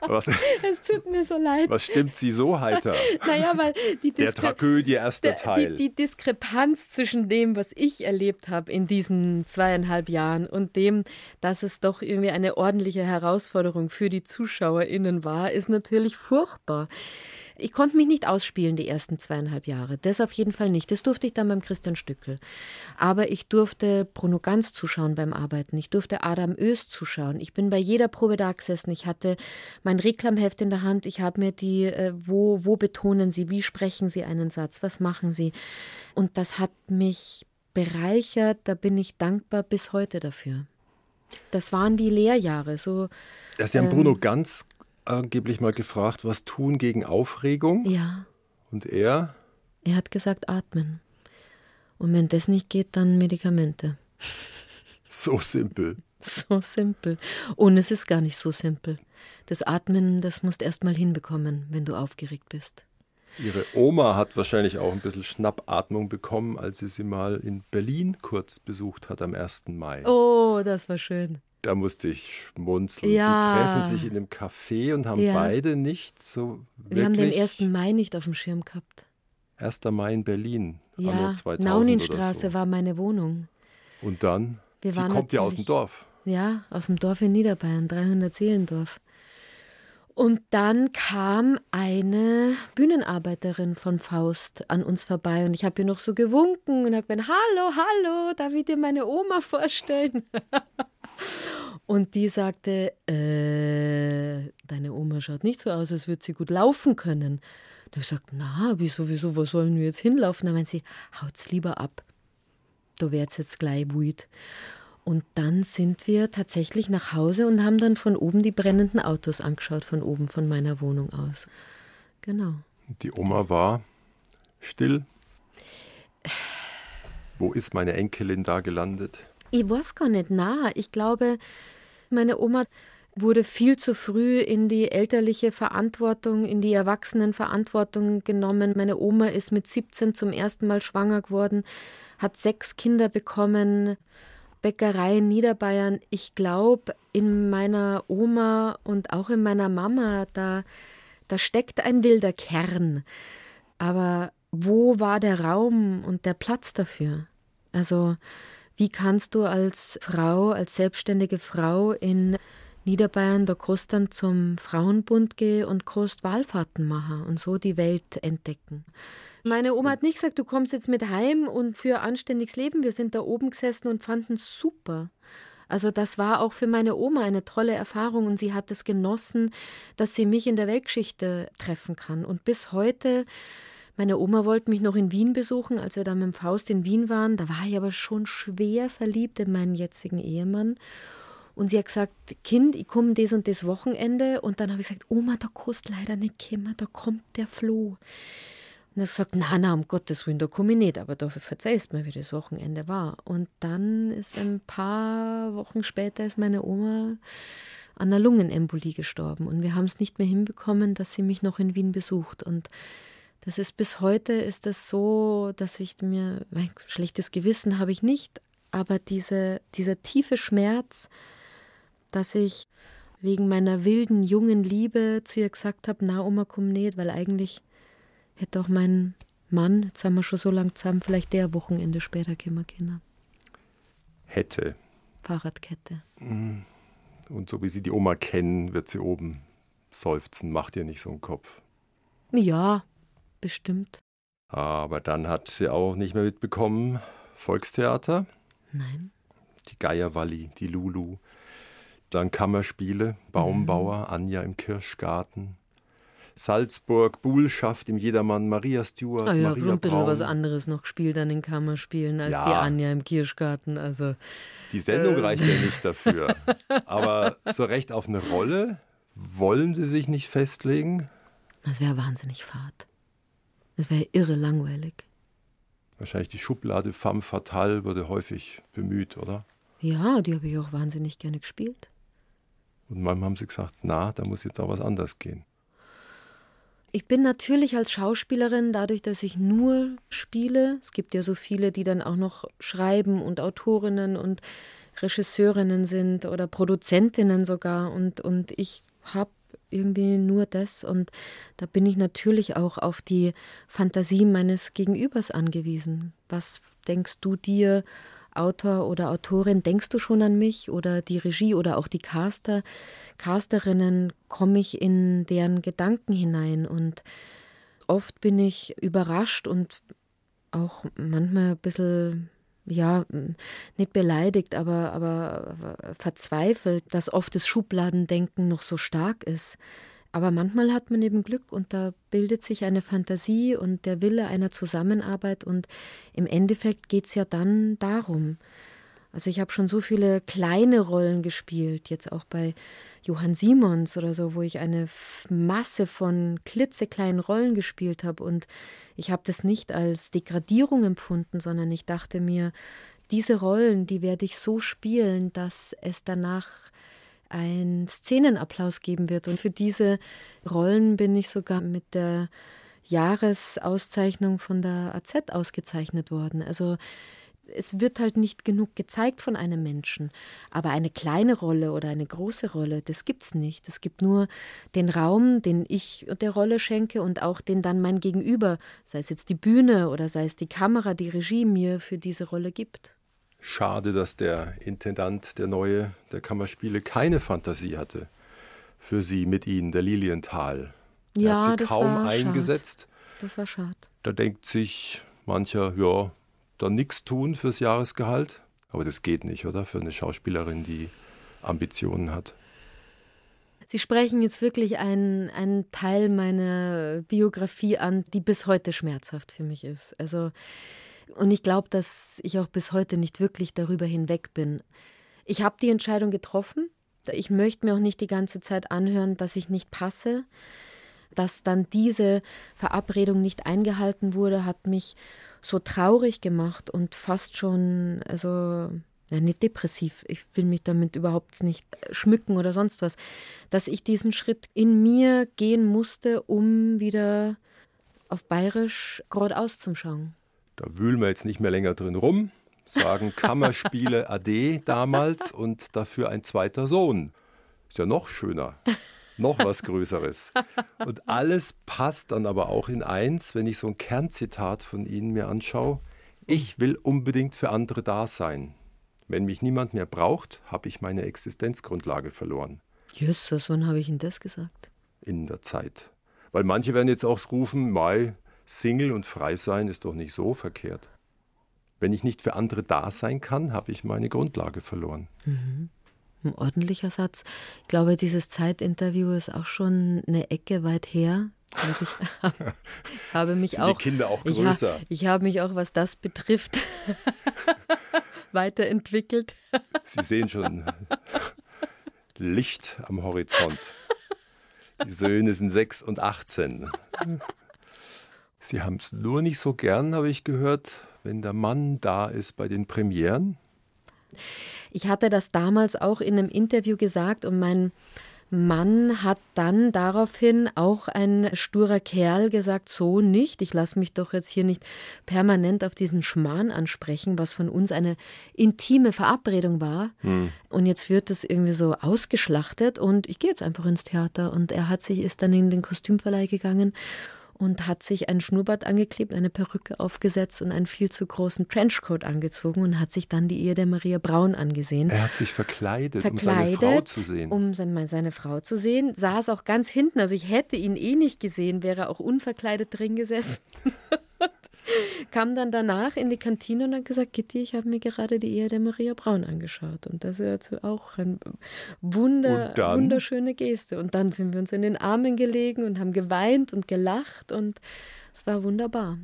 A: Was,
B: es tut mir so leid.
A: was stimmt Sie so heiter?
B: Naja, weil die,
A: Der
B: Diskre
A: Tragödie erster
B: der,
A: Teil.
B: die, die Diskrepanz zwischen dem, was ich erlebt habe in diesen zweieinhalb Jahren und dem, dass es doch irgendwie eine ordentliche Herausforderung für die ZuschauerInnen war, ist natürlich furchtbar. Ich konnte mich nicht ausspielen die ersten zweieinhalb Jahre. Das auf jeden Fall nicht. Das durfte ich dann beim Christian Stückel. Aber ich durfte Bruno Ganz zuschauen beim Arbeiten. Ich durfte Adam Öst zuschauen. Ich bin bei jeder Probe da gesessen. Ich hatte mein Reklamheft in der Hand. Ich habe mir die, äh, wo, wo betonen Sie, wie sprechen Sie einen Satz, was machen Sie. Und das hat mich bereichert. Da bin ich dankbar bis heute dafür. Das waren die Lehrjahre. So,
A: Ja, Sie haben
B: ähm,
A: Bruno ganz angeblich mal gefragt, was tun gegen Aufregung?
B: ja.
A: Und er,
B: Er hat gesagt, atmen. Und wenn das nicht geht, dann Medikamente.
A: so simpel.
B: So simpel. Und es ist gar nicht so simpel. Das Atmen, das musst du erst mal hinbekommen, wenn du aufgeregt bist.
A: Ihre Oma hat wahrscheinlich auch ein bisschen Schnappatmung bekommen, als sie sie mal in Berlin kurz besucht hat am 1. Mai.
B: Oh, das war schön.
A: Da musste ich schmunzeln.
B: Ja.
A: Sie treffen sich in einem Café und haben
B: Ja.
A: beide nicht so wirklich.
B: Wir haben den 1. Mai nicht auf dem Schirm gehabt.
A: 1. Mai in Berlin.
B: Ja,
A: anno 2000
B: Nauninstraße
A: so.
B: war meine Wohnung.
A: Und dann,
B: Wir
A: sie kommt ja aus dem Dorf.
B: Ja, aus dem Dorf in Niederbayern, 300 Seelendorf. Und dann kam eine Bühnenarbeiterin von Faust an uns vorbei und ich habe ihr noch so gewunken und habe gesagt, hallo, hallo, darf ich dir meine Oma vorstellen? und die sagte, äh, deine Oma schaut nicht so aus, als würde sie gut laufen können. Da habe ich gesagt, na, wieso, wieso, wo sollen wir jetzt hinlaufen? Da meint sie, haut's lieber ab. Da wird's jetzt gleich wüt. Und dann sind wir tatsächlich nach Hause und haben dann von oben die brennenden Autos angeschaut, von oben von meiner Wohnung aus. Genau.
A: Die Oma war still. Wo ist meine Enkelin da gelandet?
B: Ich weiß gar nicht nah. Ich glaube, meine Oma wurde viel zu früh in die elterliche Verantwortung, in die Erwachsenenverantwortung genommen. Meine Oma ist mit 17 zum ersten Mal schwanger geworden, hat sechs Kinder bekommen. Bäckerei in Niederbayern. Ich glaube, in meiner Oma und auch in meiner Mama, da, da steckt ein wilder Kern. Aber wo war der Raum und der Platz dafür? Also, wie kannst du als Frau, als selbstständige Frau in Niederbayern, da kannst dann zum Frauenbund gehen und kannst Wahlfahrten machen und so die Welt entdecken. Meine Oma hat nicht gesagt, du kommst jetzt mit heim und für anständiges Leben. Wir sind da oben gesessen und fanden es super. Also das war auch für meine Oma eine tolle Erfahrung und sie hat es genossen, dass sie mich in der Weltgeschichte treffen kann. Und bis heute, meine Oma wollte mich noch in Wien besuchen, als wir da mit dem Faust in Wien waren. Da war ich aber schon schwer verliebt in meinen jetzigen Ehemann. Und sie hat gesagt, Kind, ich komme das und das Wochenende. Und dann habe ich gesagt, Oma, da kannst leider nicht kommen, da kommt der Floh. Und er sagt, na, na, um Gottes Willen, da komme ich nicht, aber dafür verzeihst mir, wie das Wochenende war. Und dann ist ein paar Wochen später ist meine Oma an einer Lungenembolie gestorben. Und wir haben es nicht mehr hinbekommen, dass sie mich noch in Wien besucht. Und das ist bis heute ist das so, dass ich mir, mein schlechtes Gewissen habe ich nicht, aber diese, dieser tiefe Schmerz, dass ich wegen meiner wilden, jungen Liebe zu ihr gesagt habe, na Oma, komm nicht, weil eigentlich hätte auch mein Mann, jetzt haben wir schon so lange zusammen, vielleicht der Wochenende später kommen können.
A: Hätte.
B: Fahrradkette.
A: Und so wie Sie die Oma kennen, wird sie oben seufzen. Macht ihr nicht so einen Kopf.
B: Ja, bestimmt.
A: Aber dann hat sie auch nicht mehr mitbekommen, Volkstheater,
B: Nein.
A: die Geierwalli, die Lulu, dann Kammerspiele, Baumbauer, Anja im Kirschgarten, Salzburg, Buhlschaft im Jedermann, Maria Stewart,
B: Ah ja,
A: Maria
B: bisschen
A: Braun.
B: was anderes noch gespielt an den Kammerspielen als
A: Ja.
B: die Anja im Kirschgarten. Also
A: Die Sendung
B: Ähm.
A: reicht ja nicht dafür. Aber so recht auf eine Rolle wollen Sie sich nicht festlegen?
B: das wäre wahnsinnig fad. Das wäre irre langweilig.
A: Wahrscheinlich die Schublade Femme Fatale wurde häufig bemüht, oder?
B: Ja, die habe ich auch wahnsinnig gerne gespielt.
A: Und manchmal haben sie gesagt, na, da muss jetzt auch was anders gehen.
B: Ich bin natürlich als Schauspielerin, dadurch, dass ich nur spiele, es gibt ja so viele, die dann auch noch schreiben und Autorinnen und Regisseurinnen sind oder Produzentinnen sogar. Und, und ich habe irgendwie nur das. Und da bin ich natürlich auch auf die Fantasie meines Gegenübers angewiesen. Was denkst du dir, Autor oder Autorin, denkst du schon an mich oder die Regie oder auch die Caster, Casterinnen, komme ich in deren Gedanken hinein und oft bin ich überrascht und auch manchmal ein bisschen ja, nicht beleidigt, aber, aber verzweifelt, dass oft das Schubladendenken noch so stark ist. Aber manchmal hat man eben Glück und da bildet sich eine Fantasie und der Wille einer Zusammenarbeit und im Endeffekt geht es ja dann darum. Also ich habe schon so viele kleine Rollen gespielt, jetzt auch bei Johann Simons oder so, wo ich eine Masse von klitzekleinen Rollen gespielt habe und ich habe das nicht als Degradierung empfunden, sondern ich dachte mir, diese Rollen, die werde ich so spielen, dass es danach einen Szenenapplaus geben wird. Und für diese Rollen bin ich sogar mit der Jahresauszeichnung von der AZ ausgezeichnet worden. Also es wird halt nicht genug gezeigt von einem Menschen. Aber eine kleine Rolle oder eine große Rolle, das gibt es nicht. Es gibt nur den Raum, den ich der Rolle schenke und auch den dann mein Gegenüber, sei es jetzt die Bühne oder sei es die Kamera, die Regie mir für diese Rolle gibt.
A: Schade, dass der Intendant, der neue der Kammerspiele, keine Fantasie hatte für sie mit ihnen, der Lilienthal. Er ja, hat sie kaum eingesetzt.
B: Schad. Das war schade.
A: Da denkt sich mancher, ja, dann nichts tun fürs Jahresgehalt. Aber das geht nicht, oder? Für eine Schauspielerin, die Ambitionen hat.
B: Sie sprechen jetzt wirklich einen, einen Teil meiner Biografie an, die bis heute schmerzhaft für mich ist. Also, und ich glaube, dass ich auch bis heute nicht wirklich darüber hinweg bin. Ich habe die Entscheidung getroffen. Ich möchte mir auch nicht die ganze Zeit anhören, dass ich nicht passe. Dass dann diese Verabredung nicht eingehalten wurde, hat mich so traurig gemacht und fast schon, also ja, nicht depressiv, ich will mich damit überhaupt nicht schmücken oder sonst was, dass ich diesen Schritt in mir gehen musste, um wieder auf Bayerisch geradeaus zu schauen.
A: Da wühlen wir jetzt nicht mehr länger drin rum, sagen Kammerspiele Ade damals und dafür ein zweiter Sohn. Ist ja noch schöner noch was Größeres. Und alles passt dann aber auch in eins, wenn ich so ein Kernzitat von Ihnen mir anschaue. Ich will unbedingt für andere da sein. Wenn mich niemand mehr braucht, habe ich meine Existenzgrundlage verloren.
B: Jesus, wann habe ich Ihnen das gesagt?
A: In der Zeit. Weil manche werden jetzt auch rufen, Mai, Single und frei sein ist doch nicht so verkehrt. Wenn ich nicht für andere da sein kann, habe ich meine Grundlage verloren.
B: Mhm ein ordentlicher Satz. Ich glaube, dieses Zeitinterview ist auch schon eine Ecke weit her. Ich habe mich
A: Sind
B: auch,
A: die Kinder auch größer.
B: Ich, ich habe mich auch, was das betrifft, weiterentwickelt.
A: Sie sehen schon Licht am Horizont. Die Söhne sind sechs und 18. Sie haben es nur nicht so gern, habe ich gehört, wenn der Mann da ist bei den Premieren.
B: Ich hatte das damals auch in einem Interview gesagt und mein Mann hat dann daraufhin auch ein sturer Kerl gesagt, so nicht, ich lasse mich doch jetzt hier nicht permanent auf diesen Schmarrn ansprechen, was von uns eine intime Verabredung war. Hm. Und jetzt wird es irgendwie so ausgeschlachtet und ich gehe jetzt einfach ins Theater. Und er hat sich, ist dann in den Kostümverleih gegangen und hat sich ein Schnurrbart angeklebt, eine Perücke aufgesetzt und einen viel zu großen Trenchcoat angezogen und hat sich dann die Ehe der Maria Braun angesehen.
A: Er hat sich verkleidet, verkleidet um seine Frau zu sehen.
B: Um seine, seine Frau zu sehen, saß auch ganz hinten. Also ich hätte ihn eh nicht gesehen, wäre auch unverkleidet drin gesessen. kam dann danach in die Kantine und hat gesagt, Gitti, ich habe mir gerade die Ehe der Maria Braun angeschaut. Und das ist ja auch eine Wunder, wunderschöne Geste. Und dann sind wir uns in den Armen gelegen und haben geweint und gelacht und es war wunderbar.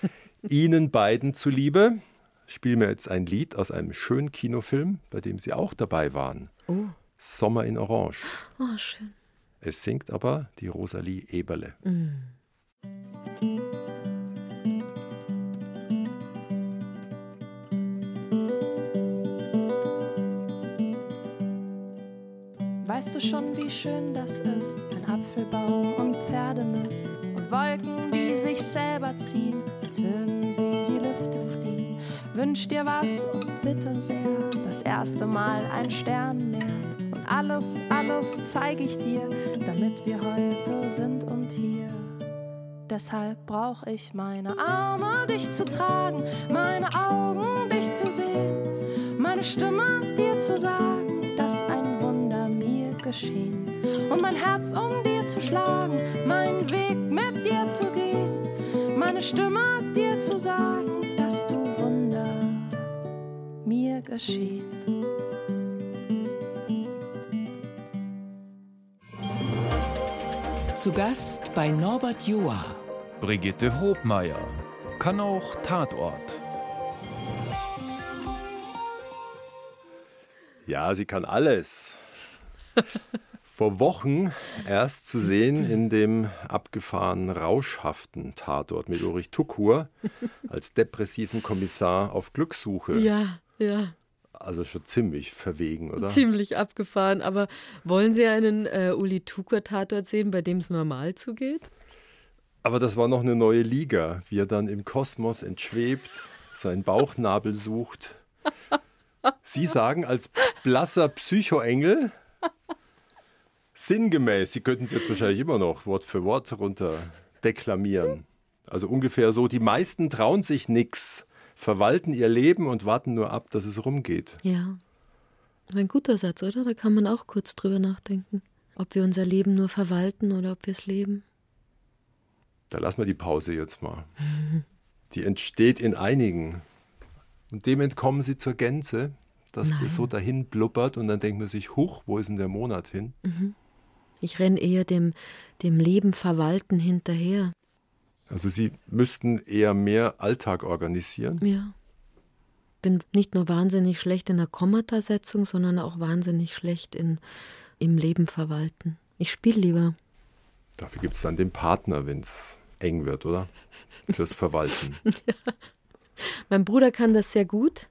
A: Ihnen beiden zuliebe spielen wir jetzt ein Lied aus einem schönen Kinofilm, bei dem Sie auch dabei waren.
B: Oh.
A: Sommer in Orange.
B: Oh, schön.
A: Es singt aber die Rosalie Eberle. Mm.
E: Weißt du schon, wie schön das ist? Ein Apfelbaum und Pferdemist und Wolken, die sich selber ziehen, als würden sie die Lüfte fliehen. Wünsch dir was und bitte sehr, das erste Mal ein Sternmeer und alles, alles zeige ich dir, damit wir heute sind und hier. Deshalb brauch ich meine Arme, dich zu tragen, meine Augen, dich zu sehen, meine Stimme, dir zu sagen, dass ein geschehen. Und mein Herz, um dir zu schlagen, meinen Weg mit dir zu gehen, meine Stimme, dir zu sagen, dass du Wunder mir geschehen.
C: Zu Gast bei Norbert Joa.
D: Brigitte Hobmeier. Kann auch Tatort.
A: Ja, sie kann alles. Vor Wochen erst zu sehen in dem abgefahrenen, rauschhaften Tatort mit Ulrich Tukur als depressiven Kommissar auf Glückssuche.
B: Ja, ja.
A: Also schon ziemlich verwegen, oder?
B: Ziemlich abgefahren. Aber wollen Sie einen äh, Uli Tucker-Tatort sehen, bei dem es normal zugeht?
A: Aber das war noch eine neue Liga, wie er dann im Kosmos entschwebt, seinen Bauchnabel sucht. Sie sagen als blasser Psychoengel, sinngemäß, Sie könnten es jetzt wahrscheinlich immer noch Wort für Wort runter deklamieren. Also ungefähr so, die meisten trauen sich nichts, verwalten ihr Leben und warten nur ab, dass es rumgeht.
B: Ja. Ein guter Satz, oder? Da kann man auch kurz drüber nachdenken. Ob wir unser Leben nur verwalten oder ob wir es leben.
A: Da lassen wir die Pause jetzt mal. Die entsteht in einigen. Und dem entkommen sie zur Gänze, dass
B: Nein.
A: das so dahin blubbert und dann denkt man sich, huch, wo ist denn der Monat hin?
B: Ich renne eher dem, dem Leben verwalten hinterher.
A: Also sie müssten eher mehr Alltag organisieren.
B: Ja. Bin nicht nur wahnsinnig schlecht in der Kommatasetzung, sondern auch wahnsinnig schlecht in, im Leben verwalten. Ich spiele lieber.
A: Dafür gibt es dann den Partner, wenn es eng wird, oder? Fürs Verwalten.
B: Mein Bruder kann das sehr gut.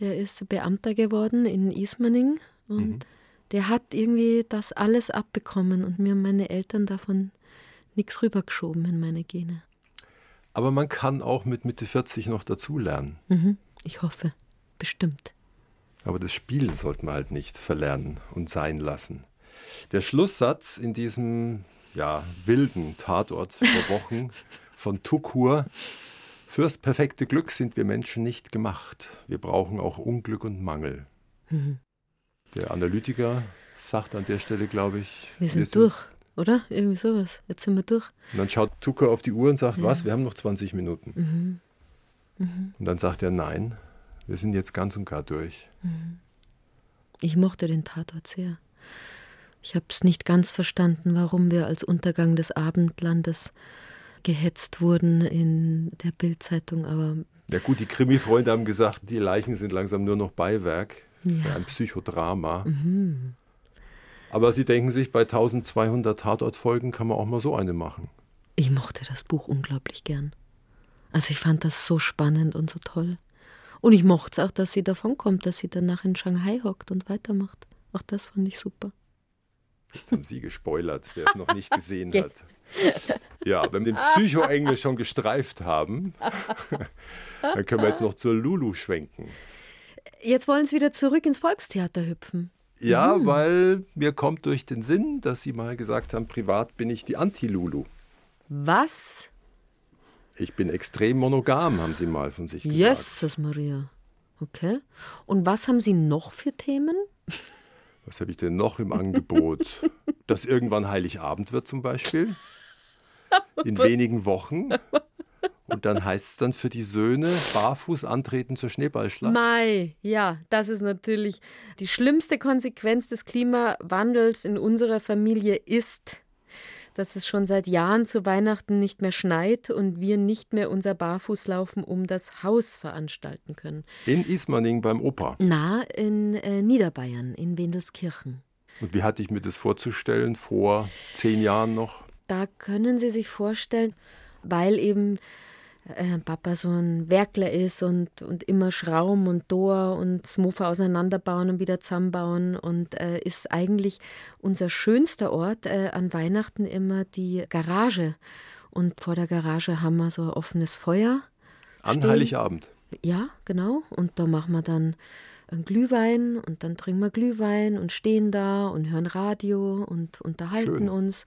B: Der ist Beamter geworden in Ismaning und der hat irgendwie das alles abbekommen und mir und meine Eltern davon nichts rübergeschoben in meine Gene.
A: Aber man kann auch mit Mitte 40 noch dazulernen.
B: Mhm. Ich hoffe. Bestimmt.
A: Aber das Spielen sollte man halt nicht verlernen und sein lassen. Der Schlusssatz in diesem ja, wilden Tatort vor Wochen von Tukur. Fürs perfekte Glück sind wir Menschen nicht gemacht. Wir brauchen auch Unglück und Mangel. Der Analytiker sagt an der Stelle, glaube ich,
B: Wir sind durch, oder? Irgendwie sowas. Jetzt sind wir durch.
A: Und dann schaut Tucker auf die Uhr und sagt, was, wir haben noch 20 Minuten. Und dann sagt er, nein, wir sind jetzt ganz und gar durch.
B: Ich mochte den Tatort sehr. Ich habe es nicht ganz verstanden, warum wir als Untergang des Abendlandes gehetzt wurden in der Bildzeitung, aber
A: Ja gut, die Krimi-Freunde haben gesagt, die Leichen sind langsam nur noch Beiwerk
B: Ja.
A: ein Psychodrama. Aber sie denken sich, bei 1200 Tatortfolgen kann man auch mal so eine machen.
B: ich mochte das Buch unglaublich gern. Also ich fand das so spannend und so toll. Und ich mochte es auch, dass sie davon kommt, dass sie danach in Shanghai hockt und weitermacht. Auch das fand ich super.
A: Jetzt haben Sie gespoilert, wer es noch nicht gesehen
B: Ge-
A: hat. Ja, wenn wir den Psychoengel schon gestreift haben, dann können wir jetzt noch zur Lulu schwenken.
B: Jetzt wollen sie wieder zurück ins Volkstheater hüpfen.
A: Ja, weil mir kommt durch den Sinn, dass Sie mal gesagt haben, privat bin ich die Anti-Lulu.
B: Was?
A: Ich bin extrem monogam, haben Sie mal von sich gesagt.
B: Jesus Maria. Okay. Und was haben Sie noch für Themen?
A: Was habe ich denn noch im Angebot? Dass irgendwann Heiligabend wird zum Beispiel. In wenigen Wochen. Und dann heißt es dann für die Söhne barfuß antreten zur Schneeballschlacht.
B: Mai, ja, das ist natürlich die schlimmste Konsequenz des Klimawandels in unserer Familie ist, dass es schon seit Jahren zu Weihnachten nicht mehr schneit und wir nicht mehr unser Barfußlaufen um das Haus veranstalten können.
A: In Ismaning beim Opa.
B: Na, in äh, Niederbayern, in Wendelskirchen.
A: Und wie hatte ich mir das vorzustellen vor zehn Jahren noch?
B: Da können Sie sich vorstellen, weil eben äh, Papa so ein Werkler ist und, und immer Schraum und Dor und Smofa auseinanderbauen und wieder zusammenbauen und äh, ist eigentlich unser schönster Ort äh, an Weihnachten immer die Garage. Und vor der Garage haben wir so ein offenes Feuer.
A: An
B: Stehen.
A: Heiligabend.
B: Ja, genau. Und da machen wir dann einen Glühwein und dann trinken wir Glühwein und stehen da und hören Radio und unterhalten
A: Schön.
B: uns.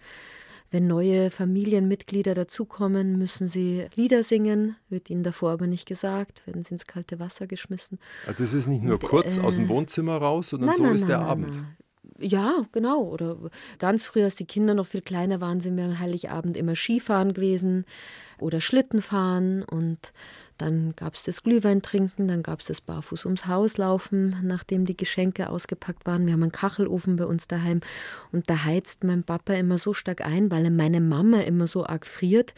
B: Wenn neue Familienmitglieder dazukommen, müssen sie Lieder singen, wird ihnen davor aber nicht gesagt, werden sie ins kalte Wasser geschmissen.
A: Also das ist nicht nur
B: Und,
A: kurz aus dem
B: äh,
A: Wohnzimmer raus, sondern so ist der Abend.
B: Ja, genau. Oder ganz früh, als die Kinder noch viel kleiner waren, sind wir am Heiligabend immer Skifahren gewesen oder Schlitten fahren. Und dann gab es das Glühwein trinken, dann gab es das Barfuß ums Haus laufen, nachdem die Geschenke ausgepackt waren. Wir haben einen Kachelofen bei uns daheim und da heizt mein Papa immer so stark ein, weil meine Mama immer so arg friert,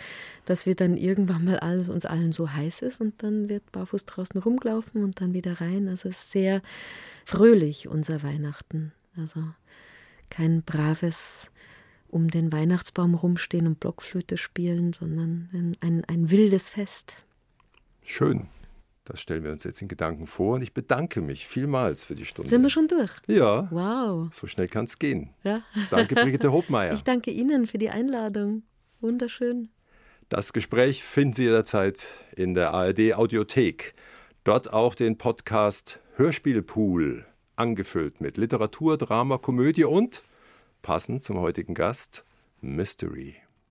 B: dass wir dann irgendwann mal alles, uns allen so heiß ist und dann wird barfuß draußen rumgelaufen und dann wieder rein. Also es ist sehr fröhlich, unser Weihnachten. Also kein braves um den Weihnachtsbaum rumstehen und Blockflöte spielen, sondern ein, ein, ein wildes Fest.
A: Schön. Das stellen wir uns jetzt in Gedanken vor und ich bedanke mich vielmals für die Stunde.
B: Sind wir schon durch?
A: Ja,
B: Wow.
A: so schnell kann es gehen.
B: Ja.
A: Danke, Brigitte Hobmeier.
B: Ich danke Ihnen für die Einladung. Wunderschön.
A: Das Gespräch finden Sie jederzeit in der ARD Audiothek. Dort auch den Podcast Hörspielpool, angefüllt mit Literatur, Drama, Komödie und, passend zum heutigen Gast, Mystery.